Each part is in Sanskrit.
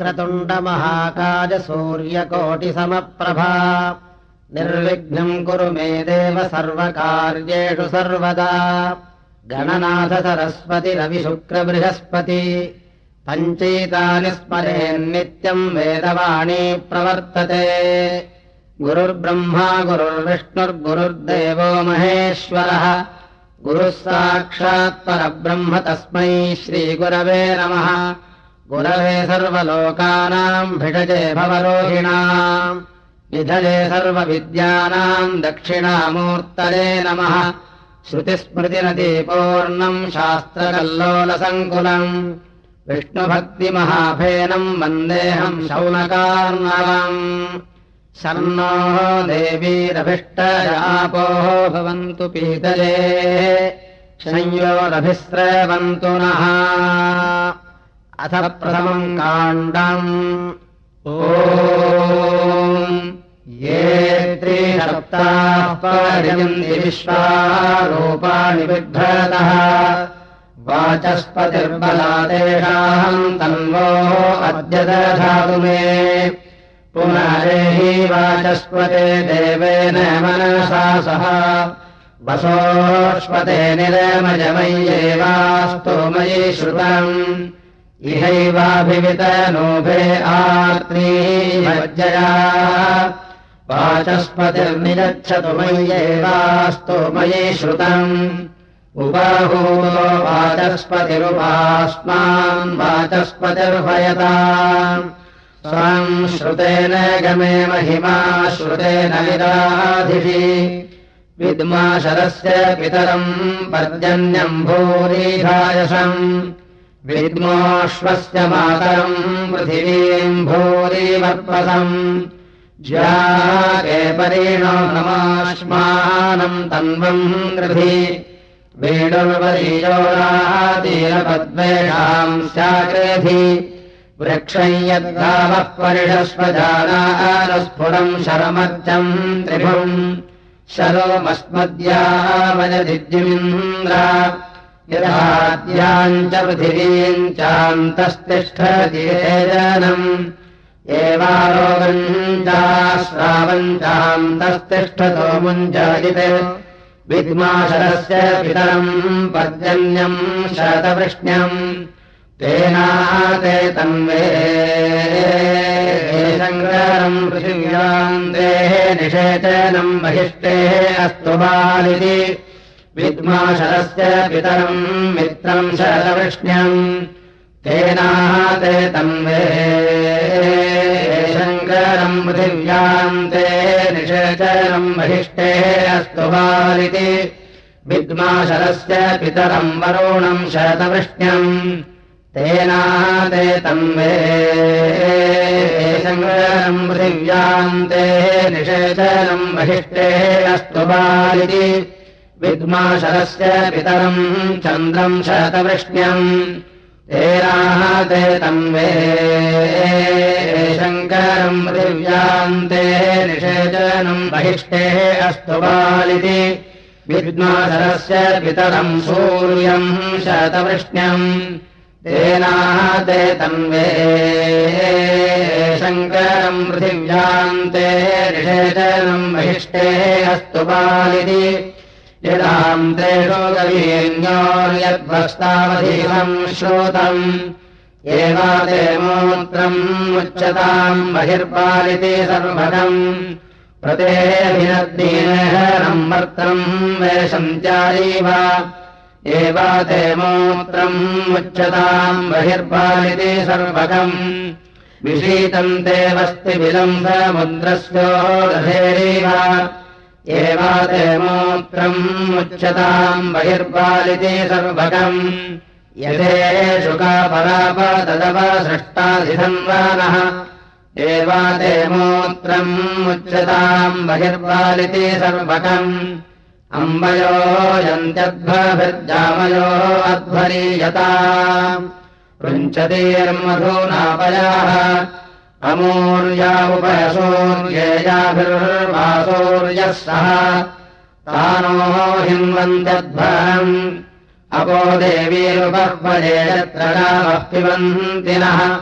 वक्रतुण्डमहाकाजसूर्यकोटिसमप्रभा निर्विघ्नम् कुरु मे देव सर्वकार्येषु सर्वदा। गणनाथ सरस्वति रविशुक्रबृहस्पति पञ्चैतानि स्मरेन्नित्यम् वेदवाणी प्रवर्तते। गुरुर्ब्रह्मा गुरुर्विष्णुर्गुरुर्देवो महेश्वरः। गुरुः साक्षात् परब्रह्म तस्मै श्रीगुरवे नमः गुरवे सर्वलोकानाम् भिषजे भवरोहिणाम् विधये सर्वविद्यानाम् दक्षिणामूर्तये नमः। श्रुतिस्मृतिनदीपूर्णम् शास्त्रकल्लोलसङ्कुलम् विष्णुभक्तिमहाफेनम् वन्देऽहम् शौनकार्णवम्। शर्णो देवीरभिष्टयापोः भवन्तु पीतये संयोरभिस्रवन्तु नः अथ प्रथमम् काण्डम्। ओ ये त्रिसप्ताः पर्यन्ति विश्वारूपाणि बिभ्रतः वाचस्पतिर्बलादेशाम् तन्वोः अद्य दधातु मे। पुनरेहि वाचस्पते देवेन मनसा सह। वसोष्पते निरमजमय्येवास्तु मयि श्रुतम् इहैवाभिवितनोभे आर्त्रीमज्जया वाचस्पतिर्निगच्छतु मय्येवास्तु मयि श्रुतम्। उपाहूतो वाचस्पतिरुपास्मान् वाचस्पतिर्भयता। स्वाम् श्रुतेन गमे महिमा श्रुतेन विदाधिषि विद्मा शरस्य पितरम् पर्जन्यम् भूरिधायसम् विद्मोऽश्वस्य मातरम् पृथिवीम् भूरिवर्पसम् ज्यागे परीणो नमाश्मानम् तन्वम् गृधि वेणुर्वरीयोरातीरपद्वेषाम् स्याग्रेधि वृक्षम् यद्गावः परिषस्वजानानुस्फुरम् शरमर्जम् त्रिभुम् शरोमस्मद्यावयदिद्युमिन्द्र यदाद्याम् च पृथिवीम् चान्तस्तिष्ठतिनम् एवारोगम् चाश्रावम् चान्तस्तिष्ठतो मुञ्जायिते। विद्माशरस्य पितरम् पर्जन्यम् शतवृष्ण्यम् तेनाते तन्वे सङ्ग्रहम् पृथिव्याम् देः निषेचनम् बहिष्टेः अस्तु बालिति विद्माशरस्य पितरम् मित्रम् शतवृष्ण्यम् तेनाते तन्वे शङ्करम् पृथिव्याम् ते निषेचनम् बहिष्टेः अस्तु बालिति। विद्माशरस्य पितरम् वरुणम् शतवृष्ण्यम् तेनाते तन्वे सङ्ग्रहम् पृथिव्याम् ते निषेचनम् बहिष्टेः अस्तु बालिति विद्माशरस्य पितरम् चन्द्रम् शतवृष्ण्यम् तेनाते तन्वे शङ्करम् पृथिव्याम् ते निषेचनम् बहिष्टेः अस्तु बालिति। विद्माशरस्य पितरम् सूर्यम् शतवृष्ण्यम् तेनाते तन्वे शङ्करम् पृथिव्याम् ते निषेचनम् बहिष्टेः अस्तु बालिति यदाम् तेषो गवीर्योर्यद्वस्तावधीनम् श्रोतम्। एवाते मूत्रम् उच्यताम् बहिर्पालिति सर्वगम्। प्रतेभिनद्दीनहरम् वर्त्रम् वेशन्त्यायैव एवाते मूत्रम् उच्यताम् बहिर्पालिति सर्वगम्। विशीतम् ते वस्तिबिलम् मूत्रम् उच्यताम् बहिर्पालिति सर्वगम्। यथेषु कापरापदव सृष्टाधिधन्वानः एवाते मूत्रम् उच्यताम् बहिर्पालिति सर्वगम्। अम्बयो यन्त्यध्वभिर्जामयो अध्वरीयता पृञ्चतीर्मधूनापयाः अमूर्या उपयसूर्येयाभिर्वासूर्यः सह तानो हिन्वन्त्यध्वरम् अपो देवीरुपर्वजे यत्र गावः पिबन्ति नः।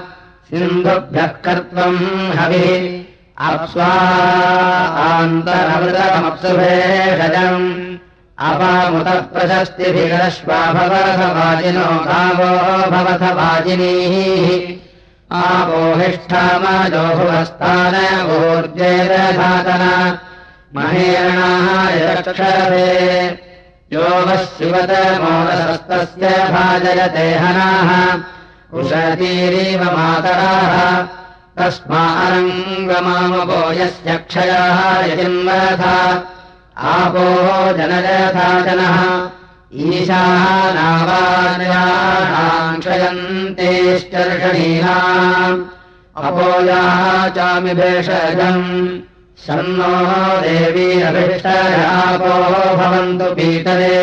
सिन्धुभ्यः कर्त्वम् हविः। अप्स्वान्तरमृतमप्सुभेषजम् अपामुतः प्रशस्तिभिरश्वा भवथवाजिनो गावो भवथ वाजिनीः आपोहिष्ठामजोभुवस्तान ऊर्जेरधातन महेरणाय यो वः शिवतमोदशस्तस्य भाजयते हनाः उषतीरीव मातराः। तस्मारङ्गमामपो यस्य क्षयाः आपो जनयथा जनः ईशाः नावानयानाम् क्षयन्तेश्चर्षणीनाम् अपोयाः चामि भेषजम् शन्नो देवीरभिष्टयापो भवन्तु पीतरे।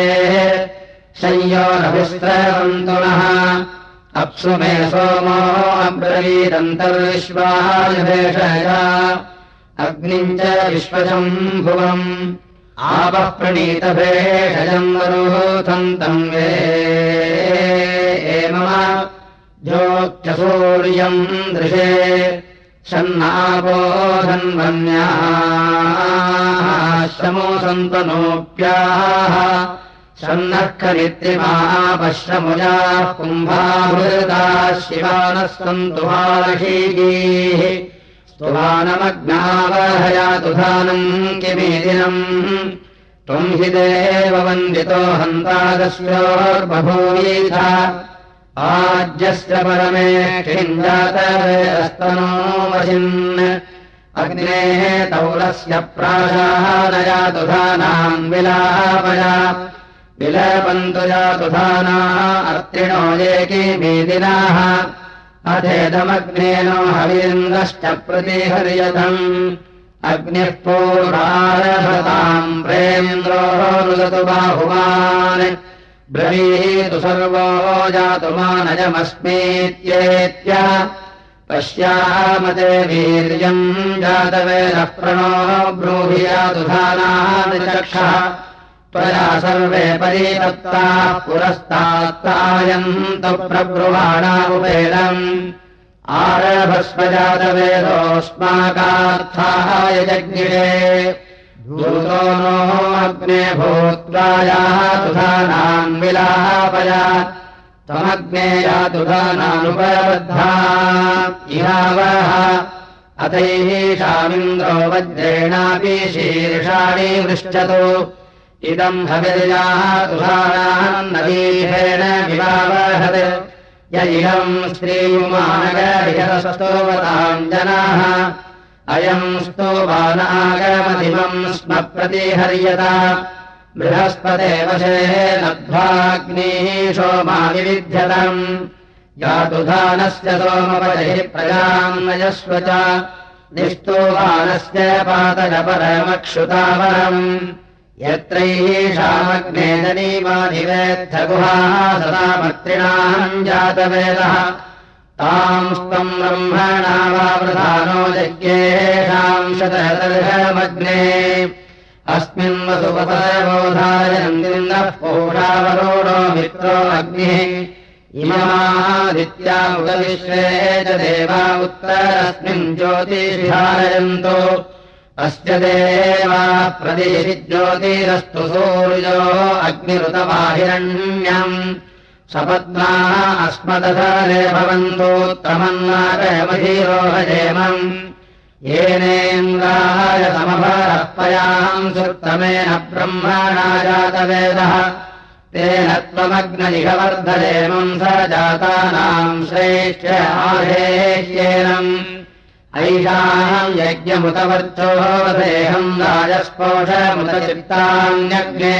संयोरभिस्रवन्तु नः अप्सु मे सोमो अब्रवीदन्तर्विश्वायभेषया अग्निम् च विश्वशम्भुवम् आपः प्रणीतभेषजम् वरोथन्तम् वे मम ज्योत्यसूर्यम् दृशे शन्नापोधन्वन्याश्रमो सन्तनोऽप्याः शन्नः खनित्रिमापश्रमुजाः कुम्भाभृताः शिवानः सन्तु हारशीगीः स्तुवानमग्नावहयातुधानम् किमेदिनम्? त्वम् हि देव वन्दितो हन्तादस्योर्बभूयीथ आज्यस्य परमे किञ्जातस्तनो वशिन्। अग्नेः तौलस्य प्राशानयातुधानाम् विलापया। विलपन्तु जातुधानाः अर्तिणो ये किमेदिनाः अथेदमग्नेनो हवीन्द्रश्च प्रतिहर्यतम् अग्निः पूर्वारभताम् प्रेन्द्रो रुदतु बाहुमान्। ब्रवीतु सर्वो जातु मानजमस्मीत्येत्य पश्यामते वीर्यम् जातवेदः प्रणो ब्रूहि जातुधानान् चक्षः त्वया सर्वे परितप्ताः पुरस्तात्तायन्तु प्रब्रुवाणामुपेदम् आरभस्वजातवेदोऽस्माकार्थाय जज्ञे भूतो नो अग्ने भूत्वायाः तुधानान् विलापया त्वमग्ने यातुधानानुपबद्धा इहावः अतैः शामिन्द्रो वज्रेणापि शीर्षाणि वृष्टतु इदम् हविर्याः तुषारान् नदीहेन विवावहत्। य इदम् श्रीयुमानगरिहस्तोवताम् जनाः। अयम् स्तोवानागमधिमम् स्म प्रतिहर्यत। बृहस्पते वशे नध्वाग्निः सोमाविविध्यतम् यातुधानस्य सोमपतिः प्रजाम् नयस्व च। निस्तोवानस्य पातजपरमक्षुतावरम् यत्रैषामग्ने जनीमाधिवेत्थगुहाः सदा मत्रिणाम् जातवेदः ताम् स्तम् ब्रह्मणा वा प्रधानो यज्ञेषाम् शतदर्हमग्ने अस्मिन् वसुपतबोधायन्दिन्दः पोषावरोणो मित्रो अग्निः। इमादित्या उदविश्वे च देवा उत्तरस्मिन् ज्योतिषिधारयन्तो अस्य देवा प्रदेशि ज्योतिरस्तु सूर्यो अग्निरुतवाहिरण्यम् सपत्नाः अस्मदधारे भवन्तोत्तमन्नाकमधीरोहजेमम् येनेन्द्राय समभरपयाम् सुत्तमेन ब्रह्मणा जातवेदः तेन त्वमग्ननिघवर्धदेमम् स जातानाम् श्रेष्ठ आहेह्येनम् ऐषाम् यज्ञमुतवर्चोदेहम् राजस्पोषमुतचित्तान्यग्ने।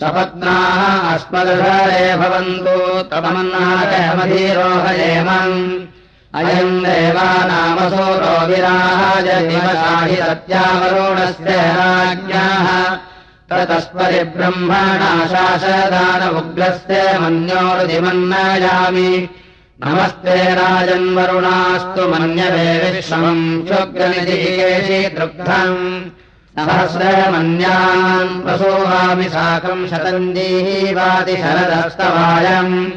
सपत्नाः अस्मदधारे भवन्तु तमन्नाकमधीरोहयेमम् अयम् देवानामसूरो विराजनिवसाहि सत्यावरुणस्य राज्ञाः। ततस्परि ब्रह्मणा शासदान उग्रस्य मन्योरुधिमन्नयामि नमस्ते राजन्वरुणास्तु मन्यवे विश्वम् शुग्रनिधीयेषि दृग्धम् सहस्रमन्यान् प्रसूहामि साकम् शतम् जीवाति शरदस्तवायम्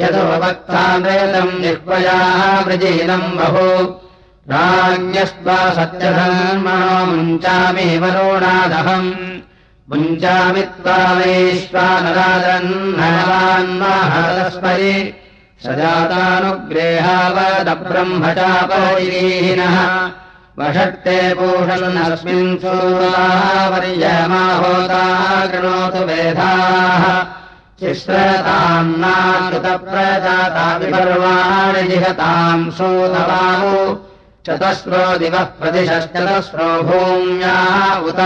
यदोपक्ताम् जिह्वयाः वृजीनम् बहु। राज्ञस्त्वा सत्यधर्मणो मुञ्चामि वरोणादहम्। मुञ्चामि त्वा वैश्वानराजन्नवान्माहरस्मरि सजातानुग्रेहावदब्रह्मचापैरीहिनः वषट्ते पूषन्नस्मिन् सूर्यावर्यमाहोता कृणोतु वेधाः। चिश्रतान्नाकृतप्रजाता विपर्वाणि जिहताम् सोदवाहु चतस्रो दिवः प्रतिशश्चतस्रो भूम्या उत।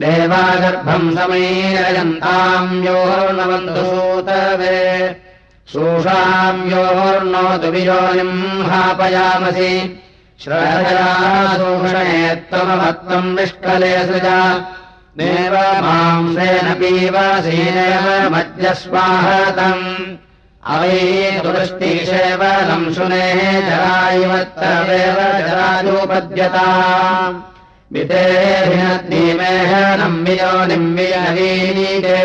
देवागर्भम् समीरयन्ताम् योर्नवन्तु सूतवे शोषाम्योर्नोतु वियोनिम् हापयामसि श्रया शोषणे त्वमत्वम् निष्कले सृजा। देव मांसेन पीवसेनेव मध्यस्वाहतम्। अवै तुदृष्टिशेवलम् शुनेः जरायवत्तवेव जरायोपद्यता वितेभिनद्दीमेहनम् वियोनिम्बियवीनीते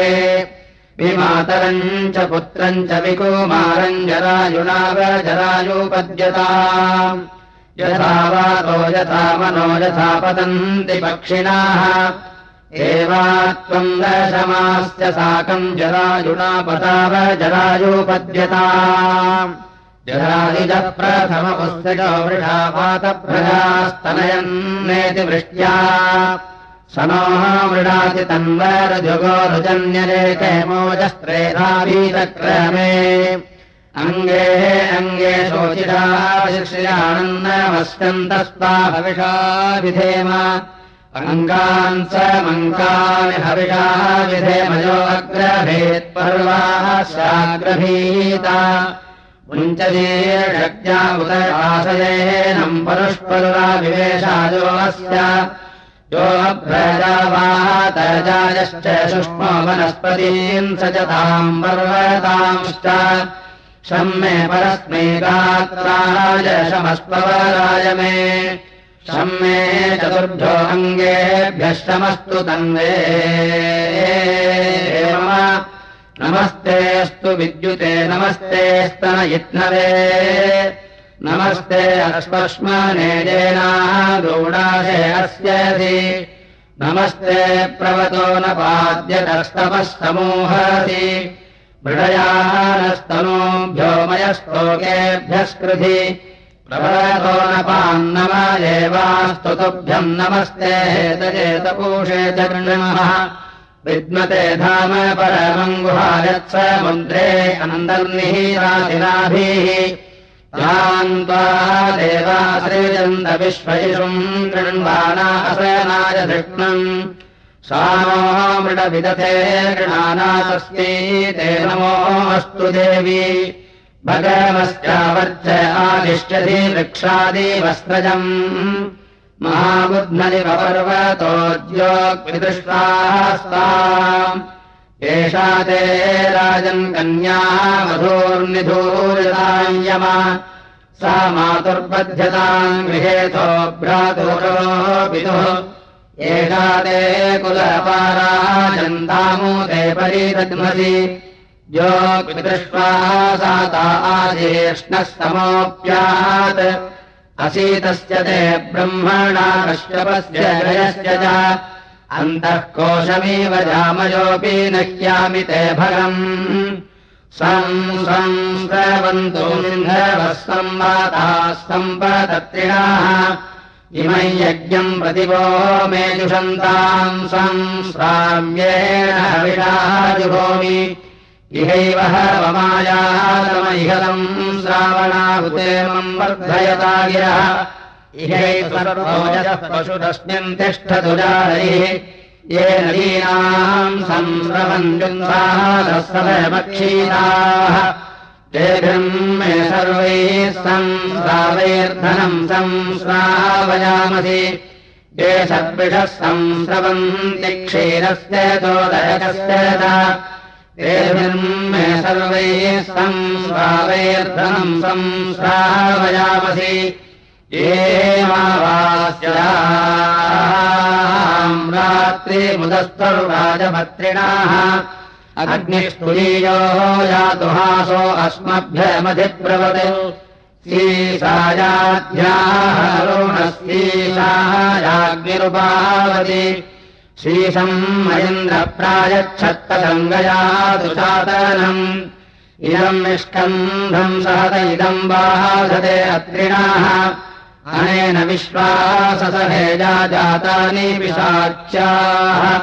विमातरम् च पुत्रम् च विकुमारम् जरायुणाव जरायोपद्यता यथा वातो यथा मनो यथा पतन्ति पक्षिणाः। एवा त्वम् दशमास्य साकम् जरायुणापताव जरायोपद्यता। जरायुजः प्रथमपुस्तको वृषापातप्रजास्तनयन्नेति वृष्ट्या स नोः मृडाति तन्वरजुगोरुजन्यरेके मोजस्त्रेधावीतक्रमे। अङ्गे अङ्गे शोचिताशिष्यानन्दमस्यन्तस्त्वा हविषा विधेम। अङ्गान् स मङ्कानि हविषा विधेमयो अग्रभेत्पर्वाः स्याग्रभीता। मुञ्चदीर्षक्त्या उत आशयेनम् परुष्परुरा विवेशायो अस्य यो अभ्रजावातजायश्च सुष्मो च ताम् पर्वतांश्च। शम्मे परस्मै गात्राय शमस्पवराय मे। शम्मे चतुर्भ्यो अङ्गेभ्यः शमस्तु तन्वे नमस्ते अस्तु विद्युते नमस्ते स्तनयित्नवे नमस्ते अश्वश्मनेजेनाः गौडाशे अस्यसि। नमस्ते प्रवतो न पाद्यतस्तपः समूहसि मृडयाः नस्तनोभ्यो मयस्तोकेभ्यः स्कृधि प्रवतो न पान्नमयेवास्तु तुभ्यम् नमस्ते हेतचेतपूषे च गृणमः विद्मते धाम परमङ्गुहायत्स मुद्रे अनन्दर्निहीरादिनाभिः यान्त्वा देवाश्रीचन्दविश्वयिषुम् गृण्वाना असनाय धृष्णम् सा नो मृडविदथे गृणानातस्मै ते नमो अस्तु देवी। भगवस्यावर्च आदिष्टधि वृक्षादिवस्त्रजम्। महाबुध्नलिव पर्वतोद्योक्विदृष्टास्ता एषा ते राजन् कन्याः मधोर्निधूरितायमा सा मातुर्बध्यताम् गृहेतो भ्रातुरो पितुः। एषा ते कुलपाराजन्तामु ते परिदध्मसि यो पितृष्वा सा ता आजेष्णः समोऽप्यात् असीतस्य ते ब्रह्मणा कश्यपस्य जयस्य च अन्तः कोशमिव जामयोऽपि न ह्यामि ते भगम्। संस्रवन्तु सिन्धवः संवाताः सम्पदत्रिणाः इमै यज्ञम् प्रतिभो मे जुषन्ताम् संस्राम्येण विषाजुभोमि इहैव वमायातम इहलम् श्रावणाहुतेमम् वर्धयता गिरः पशुरस्मिन् तिष्ठतु जारैः ये नदीनाम् संस्रवञ्जुन्सादस्रवक्षीराः तेभिर्म् मे सर्वैः संस्रावैर्धनम् संस्रावयामसि ये सर्विषः संस्रवन्ति क्षीरस्य तेभिर्म् मे सर्वैः संस्रावैर्धनम् संस्रावयामसि ये मावास्याम् रात्रिमुदस्तुराजभत्रिणाः अग्निष्पुरीयोः यातुहासो अस्मभ्यमधिब्रवत् श्रीसायाध्याहरुणश्रीसायाग्निरुपावति श्रीसम् मयिन्द्रप्रायच्छत्तसङ्गया दुशातनम् इदम् निष्कन्धम् सहत इदम् बाधते अत्रिणाः अनेन विश्वाससहेजा जातानि पिशाच्याः।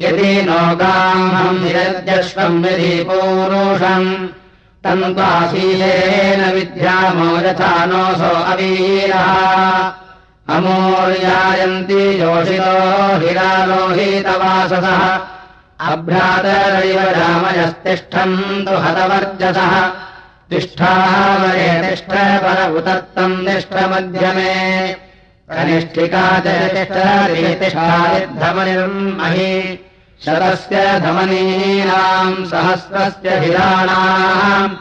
यदि नोगाम् निरद्यश्वम् यदि पूरुषम् तन्त्वाशीलेन विद्यामो यथा नोऽसो अवीरः। अमूर्यायन्ति योषितो हिरालोहितवाससः। अभ्रातरैव रामयस्तिष्ठन्तु हतवर्जसः तिष्ठ पर उतत्तम् निष्ठमध्यमे कनिष्ठिका च तिष्ठधमनिर्महि शतस्य धमनीनाम् सहस्रस्य हिराणाम्।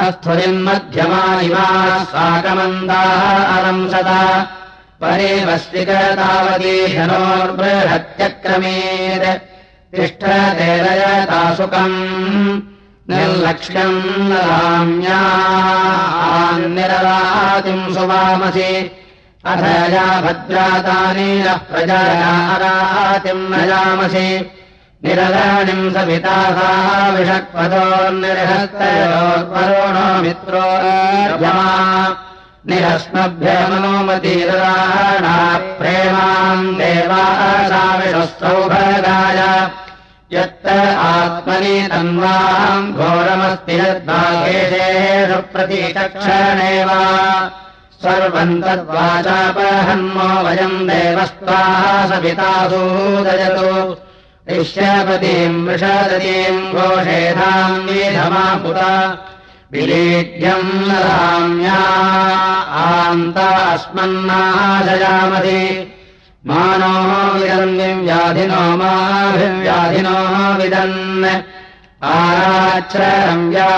अस्थुरिन्मध्यमा इमा स्वागमन्दाः अलंसता परेवस्विक तावती धनोर्बृहत्यक्रमेत् तिष्ठतेरयतासुकम् निर्लक्ष्यम् राम्यान्निररातिम् सुवामसि। अथ या भद्रातानि नः प्रजारातिम् नजामसि। निरदानिम् सविता सा विषक्पदोर्निर्हस्तयोर्वरुणो मित्रो निरस्मभ्यमनोमतीरराणा प्रेमाम् देवा सा विषस्तौभगाय यत्त आत्मनि तन्वाम् घोरमस्ति यद्भागेशेषु प्रतीचक्षणेव सर्वम् तद्वाचापहन्मो वयम् देवस्त्वाः सवितासूदयतु ईश्यपतीम् वृषदतीम् घोषेधाम् विधमापुता विलीढ्यम् राम्या आन्तास्मन्नाशयामसि मानोः विदन् व्याधिनो माभिव्याधिनो विदन् आराच्छरम्या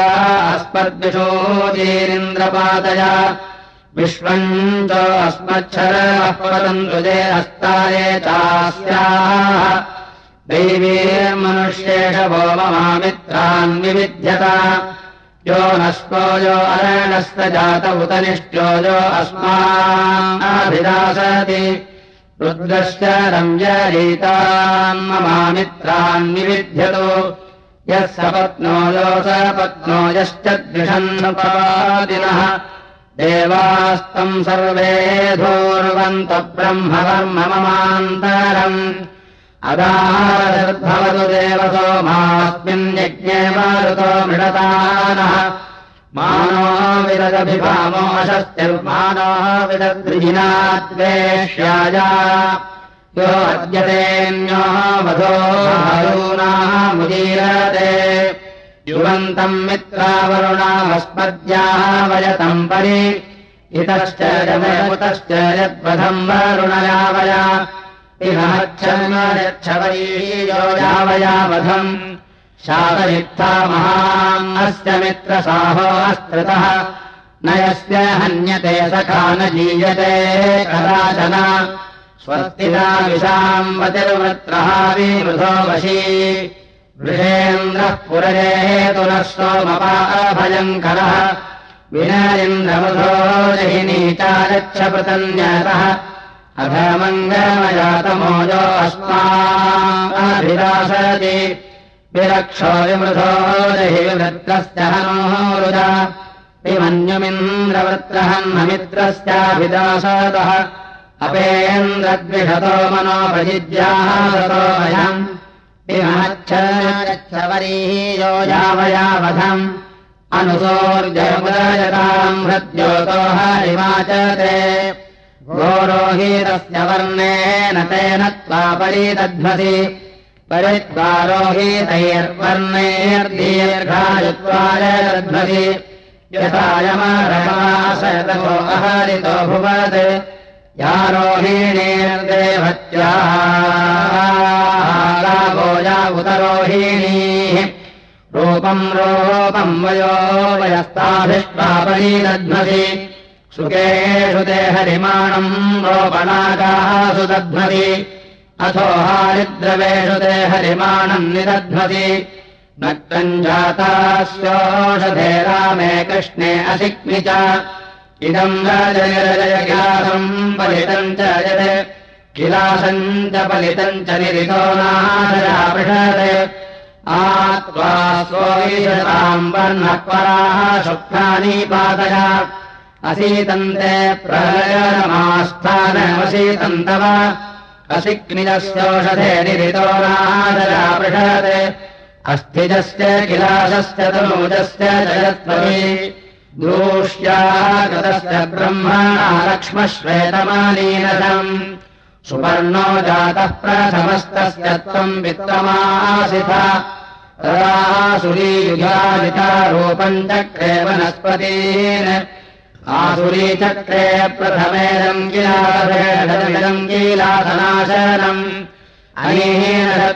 अस्मद्विशोचीरिन्द्रपातया विश्वम् च अस्मच्छरः पतन्तु जे हस्ताये चास्याः दैवीर्मनुष्येष वो यो नस्को यो अरणस्त जात उत निष्ट्यो यो अस्माभिदासति रुद्रश्च रम्यरीतान् ममामित्रान् विविध्यतो यः सपत्नो यो सपत्नो यश्च द्विषन्नपादिनः। देवास्तम् सर्वे धूर्वन्त ब्रह्मवर्म ममान्तरम्। अदारभवतु देवसोमास्मिन् यज्ञे मारुतो मृडतानः मानो विदगभिभामोऽशस्तिर्मानो विदद्विजिनाद्वेष्याय यो अद्यतेऽन्यो वधोनामुदीरते युवन्तम् मित्रावरुणामस्मद्याः वयतम् परि। इतश्च जमयमुतश्च यद्वधम् वरुणयावया यच्छवरीयो यावयावधम् शातयुक्ता महाम् अस्य मित्रसाहो न यस्य हन्यते सखा न जीयते कदाचन स्वस्तिना विशाम् वतिर्वृत्रः विवृधो वशी। वृषेन्द्रः पुरजेतुनः सोमपाभयङ्करः विनरिन्द्रमृधो जहिनी चारक्षपृतन्यतः अधमङ्गमजातमोजो अस्माभिदासति विरक्षो विमृधो जहि विवृत्रस्य हनोरुजा विमन्युमिन्द्रवृत्रहन्नमित्रस्याभिदासतः अपेन्द्रद्विषतो मनो प्रजिज्यासतोऽयम् विमच्छवरीयो यावयावधम्। अनुसोर्जमुदयताम् हृद्योतो हरिमाचते गोरोहीतस्य वर्णेन तेन त्वा परिदध्वसि परिद्वारोहीतैर्वर्णैर्दीर्घायुत्वाय दध्वसि यथायमरमाशयतो अहरितो भुवत्। यारोहिणीर्देवत्यागोजा उतरोहिणीः रूपम् रूपम् वयो वयस्ताभिष्टापरीदध्वसि सुखेषु ते हरिमाणम् रोपणागासु अथो हारिद्रवेषु ते हरिमाणम् निदध्वति नक्तम् जातास्योषधे रामे कृष्णे असिक्मि च। इदम् रजय रजय पलितम् च यत्। किलासम् च पलितम् च निरितो पृषत्। आत्वा स्वैषताम् वर्णपराः शुक्राणि पातय असीतन्ते प्रलयमास्थानमसीतन्तव असिक्निजस्योषधे निरितो नाशया पृषत्। अस्थिजस्य किलासस्य तनूजस्य जयत्वमी दूष्यागतस्य ब्रह्मणा लक्ष्मश्वेतमालीनम् सुवर्णो जातः प्रथमस्तस्य त्वम् वित्तमासिथ तदासुरीयुगादितारूपम् चक्रे वनस्पतीन् आसुरीचक्रे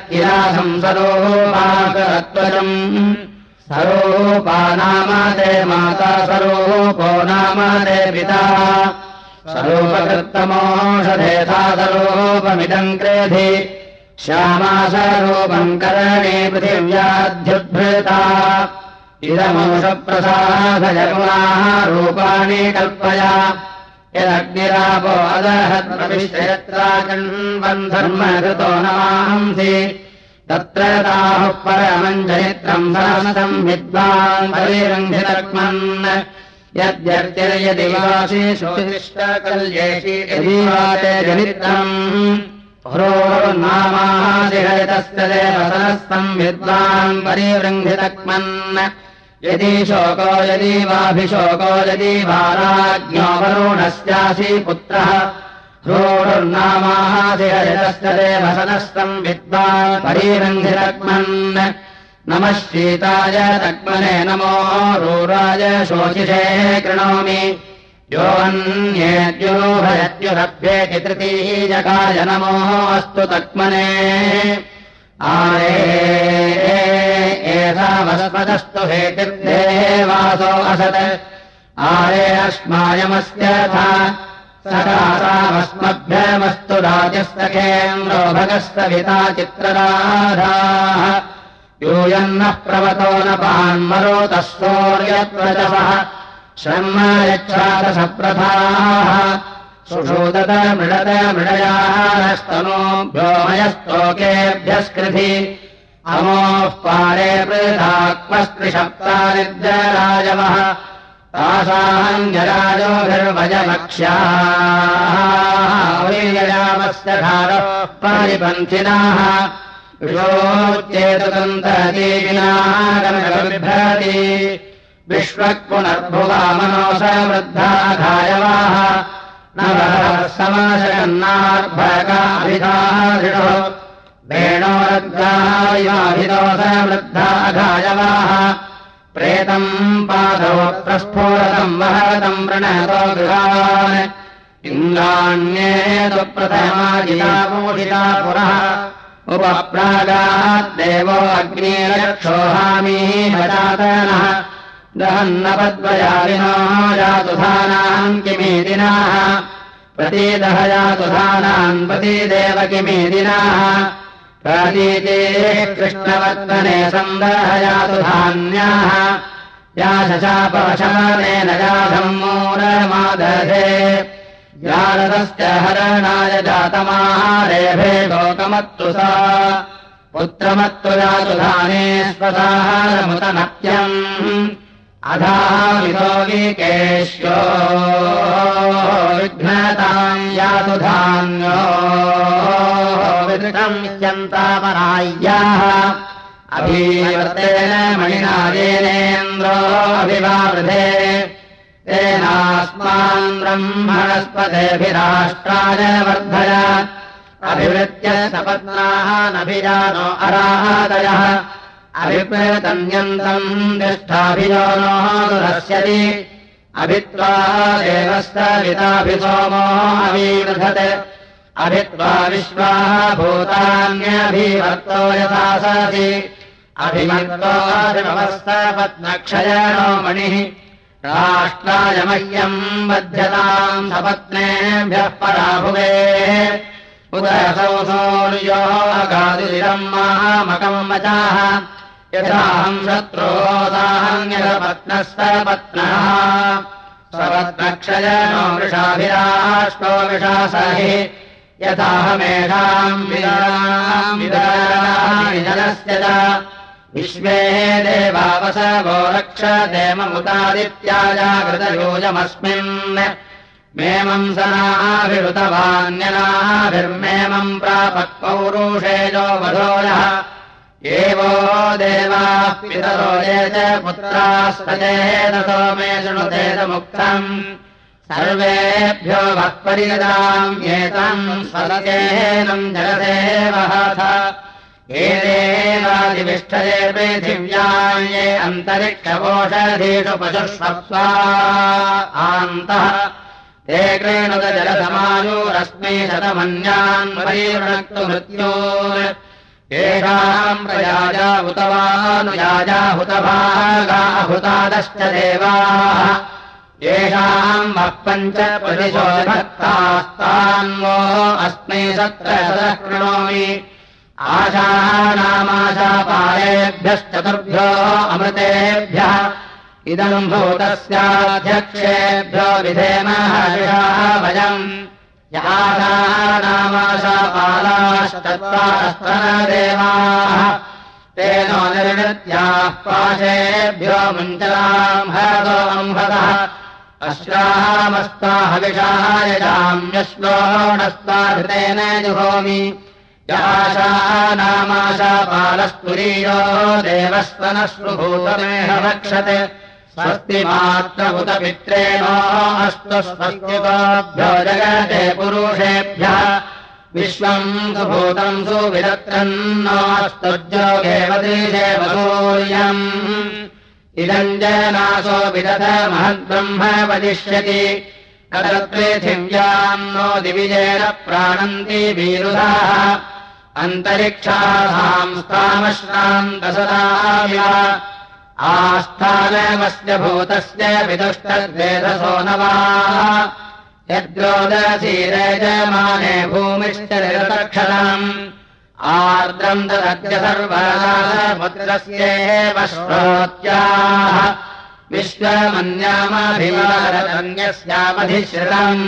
किलासम् सरोपाकरत्वजम् सरोपा नाम ते माता सरोपो नाम ते पिता सरूपकृत्तमोषधेथा सरूपमिदम् क्रेधि। श्यामासरूपम् करणे पृथिव्याध्युद्भृता इदमोषप्रसादजगुणाः रूपाणि कल्पया। नमांसि तत्र ताहुः परमम् चरित्रम् सहसम् विद्वान् परिरङ्घितक्मन् यद्यर्तिर्यदिवासीष्टकल्येषि यदीवाते जनित्रम् पुरोर्नामादिहरितस्य देवसनस्तम् विद्वान् परिवृङ्घितक्मन् यदि शोको यदि वाभिशोको यदि वाराज्ञो वरुणस्यासि पुत्रः। रोरुर्नामादिहरितस्य देवसनस्तम् विद्वान् परिरङ्घितक्मन् नमः शीताय तक्मने नमो रूराय शोचिषे कृणोमि। योऽन्येद्युभयत्युरभ्येति तृतीयकाय नमो अस्तु तक्मने एषामस्मदस्तु हेतिर्देवासो असत्। आरे अस्मायमस्य सकासामस्मभ्यमस्तु केन्द्रो भगस्तविता चित्रराधाः। यूयन्नः प्रवतो न पान्मरोतः सौर्यत्वजसः श्रम यच्छादसप्रथाः सुषोदत मृडत मृडयास्तनोभ्योमयस्तोकेभ्यस्कृधि अमोः पारे पृथाक्मस्त्रिशप्तानिर्जराजवः तासाञ्जराजोभिर्वजमक्ष्यामस्य धारः परिपन्थिनाः विशोच्येतुदन्तदीनागमबिभ्रति विश्वक् पुनर्भुवा मनोसवृद्धाघायवाः वेणोरद्गायाभिदोसवृद्धाघायवाः प्रेतम् पादौ प्रस्फोरतम् वहतम् वृणतो गृहान् इन्द्राण्येतु प्रथमाजिता पुरः उपप्रागाद्देवो अग्निरक्षोहामी हरातनः दहन्नपद्वयादिनो जातुधानाम् किमेदिनाः? प्रतीदह जातुधानान् प्रतीदेव किमेदिनाः? प्रतीते कृष्णवर्तने सन्दह जातुधान्याः या शशापशमनेन जाधम् मूलमादधे। जारदस्य हरणाय जातमाहारेभे लोकमत्तु सा। पुत्रमत्तु जातुधाने स्वसाहारमुतनत्यम् अधामितोगिकेश्यो विघ्नताम् यातु धान्यो विदृतम् अभीवर्तेन मणिनादेनेन्द्रो अभिवावृधे तेनास्मान् ब्रह्मणस्पतेभिराष्ट्राय वर्धय। अभिवृत्य सपत्नाः नभिजानो अराहादयः अभिप्रेतन्यन्तम् तिष्ठाभिजोनोः दुरस्यति अभित्वा देवस्तविताभिसोमो अवीवृधत् अभित्वा विश्वाः भूतान्यभिवर्तो यथा सति। अभिमर्तोऽभिमवस्तपत्नक्षयणो मणिः। राष्ट्राय मह्यम् बध्यताम् सपत्नेभ्यः पराभुवे। उदयसौ सौर्यो अगादिरम् महामकम् वचाः यथाहम् शत्रोदाहन्यपत्नस्तपत्नः स्वपत्नक्षयनो वृषाभिराष्टो विशासहि यथाहमेषाम् विदस्य च। विश्वे देवावसवो रक्ष देममुतादित्याजागृतयोजमस्मिन् मेमम् सनाभिरुतवान्यनाभिर्मेमम् प्रापक्पौरुषेजो वधोयः एवो देवाः पितरो ये च पुत्रास्तजेदतो मे शृणुतेदमुक्तम् सर्वेभ्यो भक्परिदाम् एतम् स्वरतेनम् जलदेवहथ एदेवादिविष्ठये पृथिव्याये अन्तरिक्षपोषधीषु पशुष्वप्स्वा आन्तः। ते क्रीणुत जलसमायोरस्मै शतमन्यान् वरीर्णक्तु मृत्यो येषाम् हुतभागाहुतादश्च देवाः। येषाम् वः पञ्च परिशोभक्तास्तान्वो अस्मै सत्र कृणोमि आशानामाशापालेभ्यश्चतुर्भ्यो अमृतेभ्यः। इदम् भूतस्याध्यक्षेभ्यो विधेमहर्षा वयम् तेनो निर्णत्याः पाशेभ्यो मुञ्चलाम् हरतोऽम्भतः अश्रामस्ताहविषायजाम्यश्लोणस्ताहृतेन जुहोमि याशानामाशापालस्तुरीयो देवस्तनश्रुभूतमेह रक्षते स्वस्ति मात्र उत पित्रेणो अस्तु स्वस्तिभ्यो जगते पुरुषेभ्यः विश्वम् सुभूतम् सुविदत्रन्नोऽस्तुर्जोगेवदीशेव सूर्यम्। इदम् जनासो विदध महद्ब्रह्म वदिष्यति। पृथिव्याम् नो दिविजेन प्राणन्ति वीरुधाः। अन्तरिक्षासाम् स्थामश्रान्तसदाया आस्थानमस्य भूतस्य विदुष्टद्वेधसो नवाः यद्रोदसीरजमाने भूमिश्च आर्द्रम् ददद्य सर्वमुद्रस्येव श्रोत्याः विश्वमन्यामभिमारन्यस्यामधिश्रितम्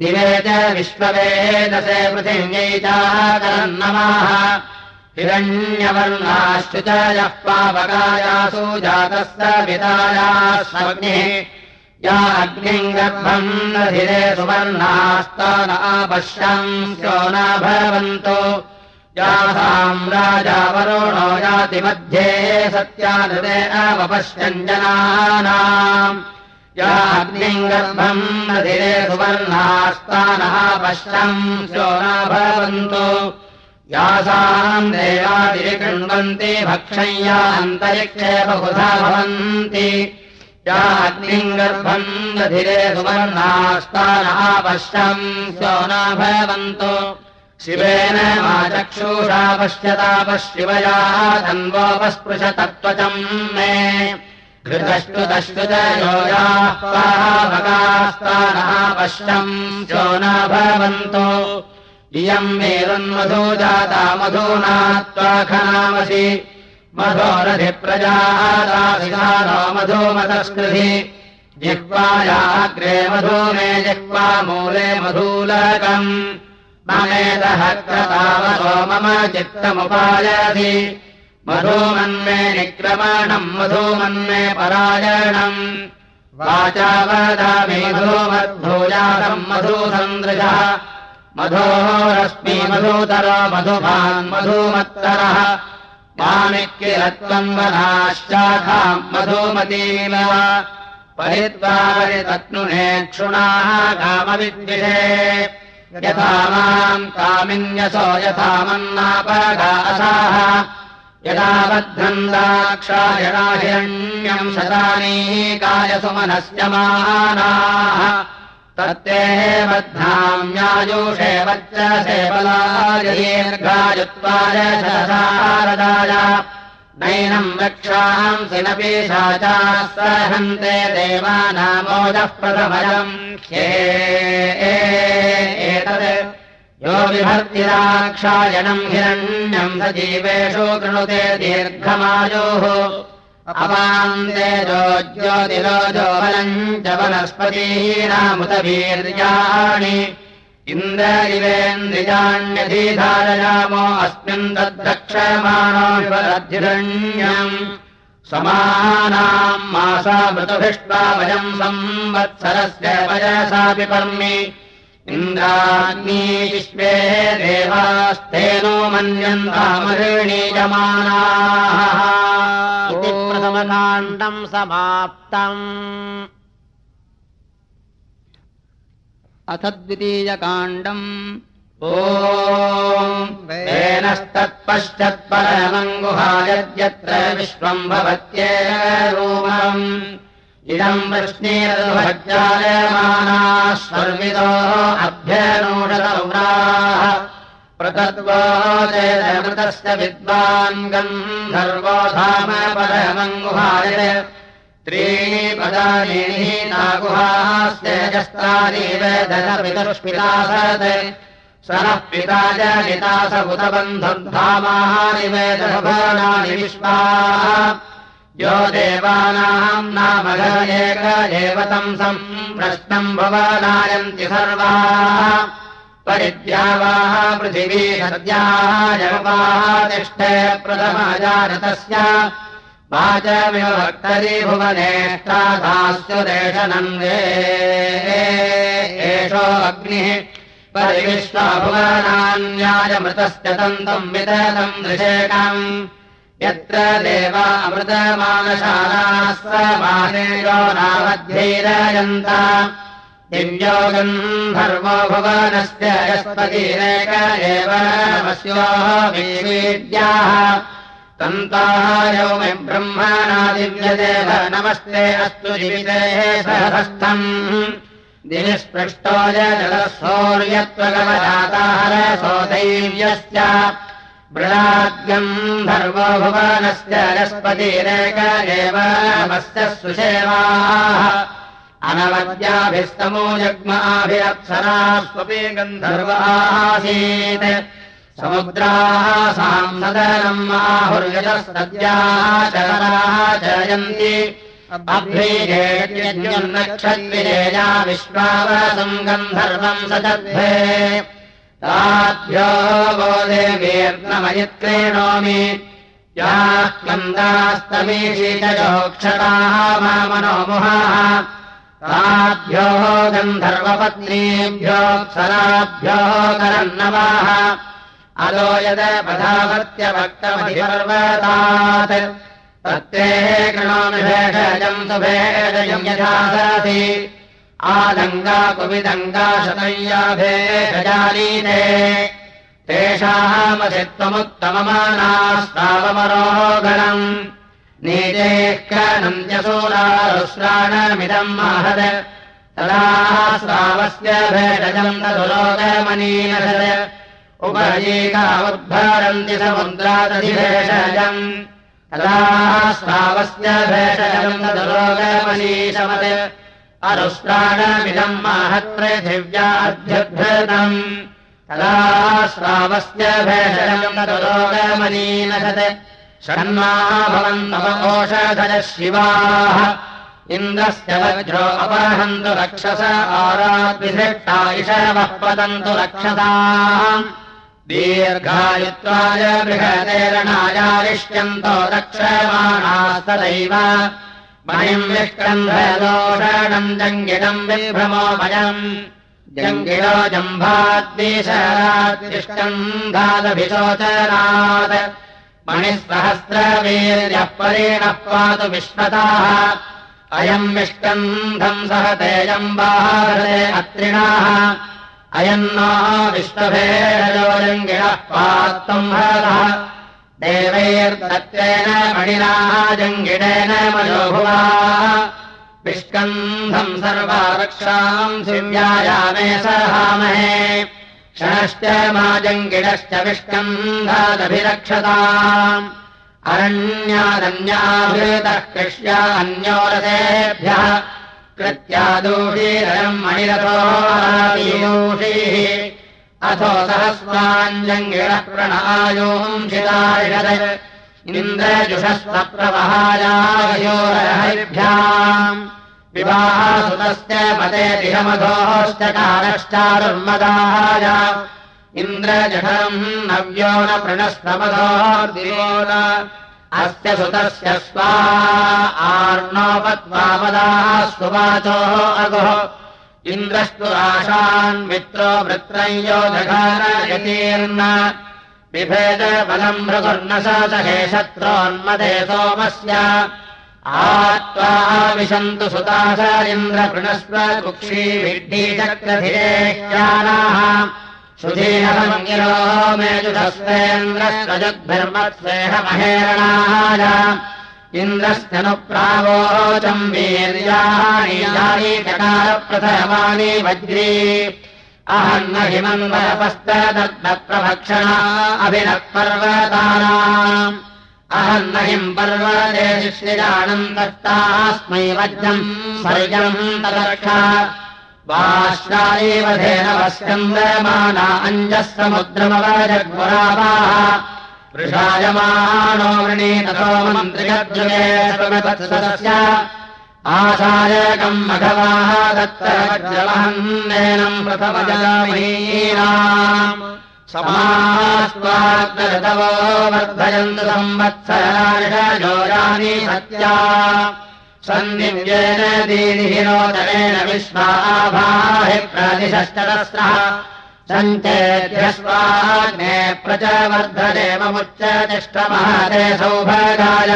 दिवे च विश्ववेदसे पृथिव्यै चाकरन्नमाः हिरण्यवर्णाश्च च यः पावकायासु जातस्य पितायास्मग्निः या अग्निम् गर्भम् नधिरे सुवर्णास्तान आपश्यम् स्यो न भवन्तु। यासाम् राजावरुणो याति मध्ये सत्यादृते अवपश्यम् जनानाम्। या अग्निम् गर्भम् नधिरे सुवर्णास्तानः पश्यम् स्यो न भवन्तु। यासाम् देवादिकृण्वन्ति भक्षय्या अन्तरिक्षे बहुधा भवन्ति गर्भम् दधिरे सुवर्णास्तानः पश्यम् स्यो न भवन्तु शिवेन मा चक्षुषा पश्यतापशिवया तन्वोपस्पृशतत्त्वचम् मे घृतश्रुतश्रुत योगाः पावकास्तानः पश्यम् स्यो न भवन्तु इयम् मेरुन्मधो जाता मधूना त्वाखनामसि मधोरधिप्रजादासिनो मधूमतस्कृधि जिह्वायाग्रे मधू मे जिह्वा मूले मधूलकम्। क्रतावतो मम चित्तमुपायसि। मधूमन्मे निक्रमणम् मधूमन्मे परायणम्। वाचा वदामि मधूमद्भूजातम् मधुसन्दृशः मधोरश्मि मधुतरो मधुभान् मधुमत्तरः मामिक्किलत्वम् वनाश्चाखाम् मधुमतीव परित्वा परितत्नुने क्षुणाः कामविद्विषे। यथा माम् कामिन्यसो यथा मन्नापगासाः यदा बद्धम् दाक्षा यदा हिरण्यम् शतानीकाय सुमनस्य मानाः तत्ते बद्धाम्यायुषे वच्चसे बलाय दीर्घायुत्वाय शशारदाय नैनम् रक्षांसि न पेशाचाः सहन्ते देवानामोदः ह्ये। एतत् यो विभर्तिराक्षायणम् हिरण्यम् स जीवेषु कृणुते दीर्घमायोः अपान्ते ज्योतिरोजो बलम् च वनस्पतीनामुत वीर्याणि इवेन्द्रियाण्यधीधारयामो अस्मिन् तद्रक्षमाणो विवरद्धिरण्यम् समानाम् मासा मृतुभिष्ट्वा वयम् संवत्सरस्य वयसापि पर्मि इन्द्राग्नी विश्वे देवास्तेनो मन्यन्तामऋणीयमानाः इति प्रथमकाण्डम् समाप्तम्। अथ द्वितीयकाण्डम् ोनस्तत्पश्चत्परमङ्गुहायद्यत्र विश्वम् भवत्येरूपम् इदम् वृष्णीर्भज्जायमानाः स्वर्विदो अभ्यनूषदौराः प्रतत्वो चेदमृतस्य विद्वान् गन्धर्वो धाम परमङ्गुहाय त्रीणि पदानि नागुहास्तेजस्त्राणि वेदपितुष्पितासत् स नः पिता जनिता स उतबन्धुर्धामानि वेदभवानानि विश्वा यो देवानाम् नाम एक एव तम् प्रश्नम् भवानायन्ति सर्वाः। परिद्यावाः पृथिवी सद्याः जगपाः तिष्ठे प्रथमजानतस्य वाचमिव भक्तरी भुवनेष्टाधास्युदेशनन्दे एषो अग्निः परिविश्वाभुवनान्यायमृतस्य तन्तम् विततम् दृशेकम् यत्र देवा अमृतमानशालाः समानेयो नावध्यैरयन्त दिव्योगम् धर्मो भुवनस्य यस्पतिरेक एव नमस्योः वीवीड्याः तन्तायो मे ब्रह्मणा दिव्यदेव नमस्ते अस्तु जीवितेः सहस्थम् दिनिस्पृष्टो जलसौर्यत्वगवजातारसो दैव्यस्य मृणाद्यम् धर्मो भुवनस्य यस्पतिरेक एव नमस्य सुसेवाः अनवद्याभिस्तमो जग्माभिरप्सरा स्वपि गन्धर्वासीत् समुद्राः साम् सदनम् जयन्ति अभ्रीजेयन्नक्षत्रिजेया विश्वावसम् गन्धर्वम् सदभ्ये ताभ्यो वो देवीर्नमयित्रेणोमि याः क्लन्दास्तमीशीतयोक्षताः मा मनोमुहाः ताभ्यो गन्धर्वपत्नीभ्योऽप्सराभ्यो करन्नवाः अलो यदपधावर्त्यभक्तमधिपर्वतात् तत्तेः कृणोमि भेषजम् भेषजम् यथा सति आदङ्गा कुविदङ्गा शतय्या भेषजानीते तेषामसि त्वमुत्तममानास्तावमरोगणम् नीतेः क्रनन्त्यसूरारुश्राणमिदम् महद तदा श्रावस्य भेषजम् तदुलोकमनीनसत् उपयीका उद्भरन्ति समुद्रादधिभेषजम्। तदा श्रावस्य भेषजम् तदुलोकमनीशमत् अनुष्ठानमिदम् महत्पृथिव्याभ्युद्धृतम् तदा श्रावस्य भेषजम् तदुलोकमनीनसत् षण्मा भवन्तमोषधजः शिवाः। इन्द्रस्य वज्रो अपरहन्तु रक्षस पतन्तु रक्षसा। दीर्घायुत्वाय बृहदेरणायारिष्यन्तो रक्षमाणास्तदैव मयम् विष्कन्धदोषणम् जङ्गिडम् विभ्रमो मयम् जङ्गिडो जम्भाद्विशराद्विष्कन्धादभिशोचनात् मणिसहस्रवीर्यः परेणः पातु विश्वताः अयम् विष्कन्धम् सह तेजम् बाहरे अत्रिणाः। अयम् नो विश्वभेदोजङ्गिणः पात्तम् हरः देवैर्दत्तेन मणिनाः जङ्गिडेन मयोभुवा विष्कन्धम् सर्वा रक्षाम् शिव्यायामे सहामहे क्षणश्च माजङ्गिडश्च विष्कन्धादभिरक्षताम्। अरण्यादन्याभृतः कृष्या अन्योरसेभ्यः कृत्यादूषीरम् मणिरथोषीः अथो सहस्राञ्जङ्गिणः प्रणायोंशिताषद इन्द्रजुषस्वप्रवहायायोरहरिभ्याम् विवाहसुतस्य पते दिहमधोश्चकारश्चारुर्मदाय इन्द्रजठरम् नव्यो न प्रणस्तमधोर्दिवो न अस्य सुतस्य स्वा आर्णोपत्वामदाः सुवाचोः अगुः इन्द्रस्तु राशान् मित्रो वृत्रयो जघारयतीर्न। बिभेद बलम् भृगुर्न सहे शत्रोन्मदे सोमस्य। आत्वा विशन्तु सुतास इन्द्रपृणस्व कुक्षी महेरणाय इन्द्रस्यनुप्रावोचम् वीर्याणि चकार प्रथमानि वज्री अहन्न हिमन्वरपस्तदग्धप्रभक्षणा अभिनः पर्वतानाम् अहन्न हिम् पर्वते श्रियाणम् दत्तास्मै वज्रम् सर्जम् तदर्क्षा वाश्रायेवधेन वस्कन्दमाना अञ्जः समुद्रमवजग्मुरावाः वृषायमानो वृणीततो मन्त्रिगद्युगे सर्वतत्सदस्य आसायकम् मघवाः दत्तवज्रवहन्नेनम् प्रथमजमीनाम् समास्त्वाग्रतवो वर्धयन्तु संवत्सरानि सत्या। सन्निव्येन दीनिहिनोदरेण विश्वाभाहि प्रतिशश्चतस्रः सञ्चेत्यस्वाग्ने प्रचवर्धदेवमुच्चतिष्ठमहते सौभागाय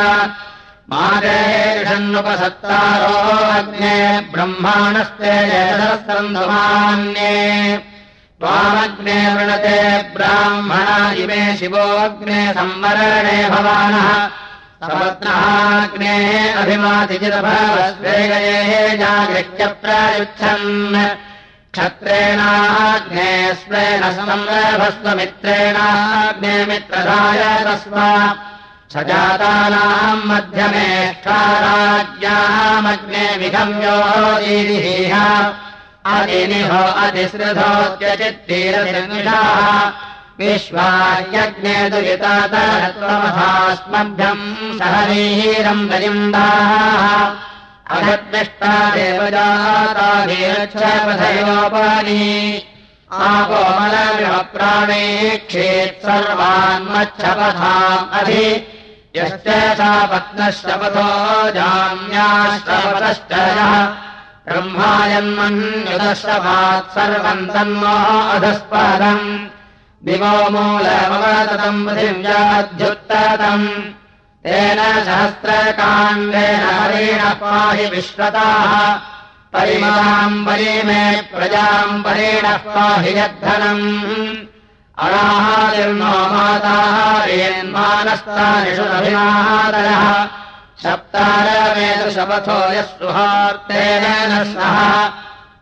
मादेषन्नुपसत्तारो अग्ने ब्रह्माणस्ते सहस्रन्धुमान्ये त्वामग्ने वृणते ब्राह्मणा इमे शिवोऽग्ने संवरणे भवानः। अभिमातिचिदभवस्वेगये जागृह्य प्रायुच्छन् क्षत्रेणाग्ने स्वेन संरभस्वमित्रेणाग्ने मित्रधाय तस्म सजातानाम् मध्यमेष्ठाराज्ञामग्ने विगम्यो दीदिः अदिनिहो अधिसृधोत्यचित्तीरनिर्मिषाः विश्वायज्ञे दुरितातमथास्मभ्यम् सहनीरम् दलिन्दाः आकोमलमिव प्राणेक्षेत् सर्वान्मच्छपथाम् अधि यश्च सा पत्नः शपथो जाम्याश्रपतश्च यः। ब्रह्मायन्मन्युदश्रभात् सर्वम् तन्मो अधस्पदम्। दिवो मूलमवततम् पृथिव्याध्युत्ततम् तेन सहस्रकाण्डेन हरेण पाहि विश्वताः परिमाम् परिमे प्रजाम् परेणः पाहि यद्धनम्। सप्तारवेतु शपथो यः सुहार्तेन सह।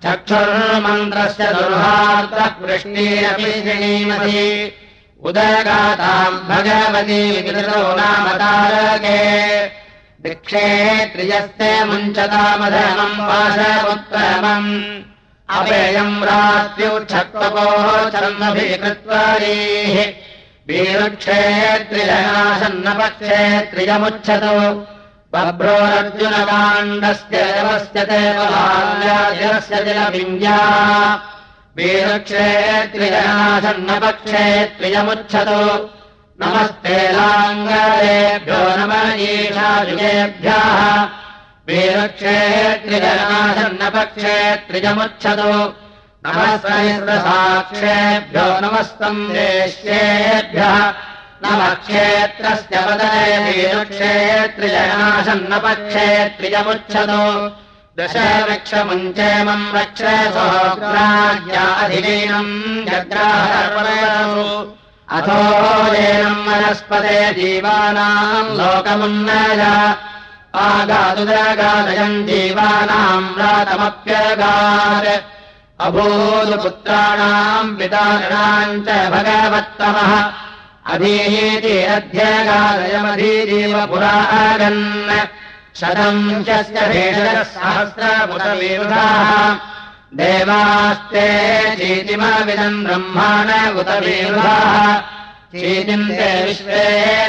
चक्षुर्मन्त्रस्य दुर्हार्तः वृष्टिरपि श्रीमती उदगाताम् भगवती विकृतौ नाम तारके। दिक्षे त्रियस्ते मुञ्चतामधनम् पाशमुत्तमम् अपेयम् रात्र्युच्छत्वपोः चर्मभिकृत्वारीः वीरुक्षे त्रिजनासन्नपक्षे त्रियमुच्छतौ। बभ्रोरर्जुनकाण्डस्य देवस्य ते वीरुक्षे नमस्ते लाङ्गलेभ्यो नम ईशायुगेभ्यः वीरुक्षे त्रिजनासन्नपक्षे त्रिजमुच्छतु नमः नमः क्षेत्रस्य वदने वीरुक्षेत्रिजनासन्नपक्षे दशवृक्षमुञ्चेमम् रक्ष सोऽग्राह्याधिलीनम् जग्राहर्वणसु अथो येनम् वनस्पते जीवानाम् लोकमुन्नय आगादुदगादयम् जीवानाम् रातमप्यगात् अभूदुपुत्राणाम् पितानाम् च भगवत्तमः। अधीति अध्यगादयमधीजीव पुरागन् शतम् च भेषजः देवास्ते चीतिमविदम् ब्रह्माण उत वीरुधाः चीतिन्ते विश्वे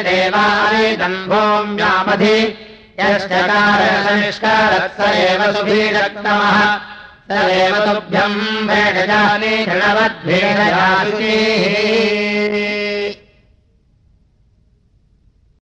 देवानिदम् यश्चकारनिष्कारत् स एव सुभीरक्तमः। स एव तुभ्यम् भेडजानि दृढवद्भेडजातिः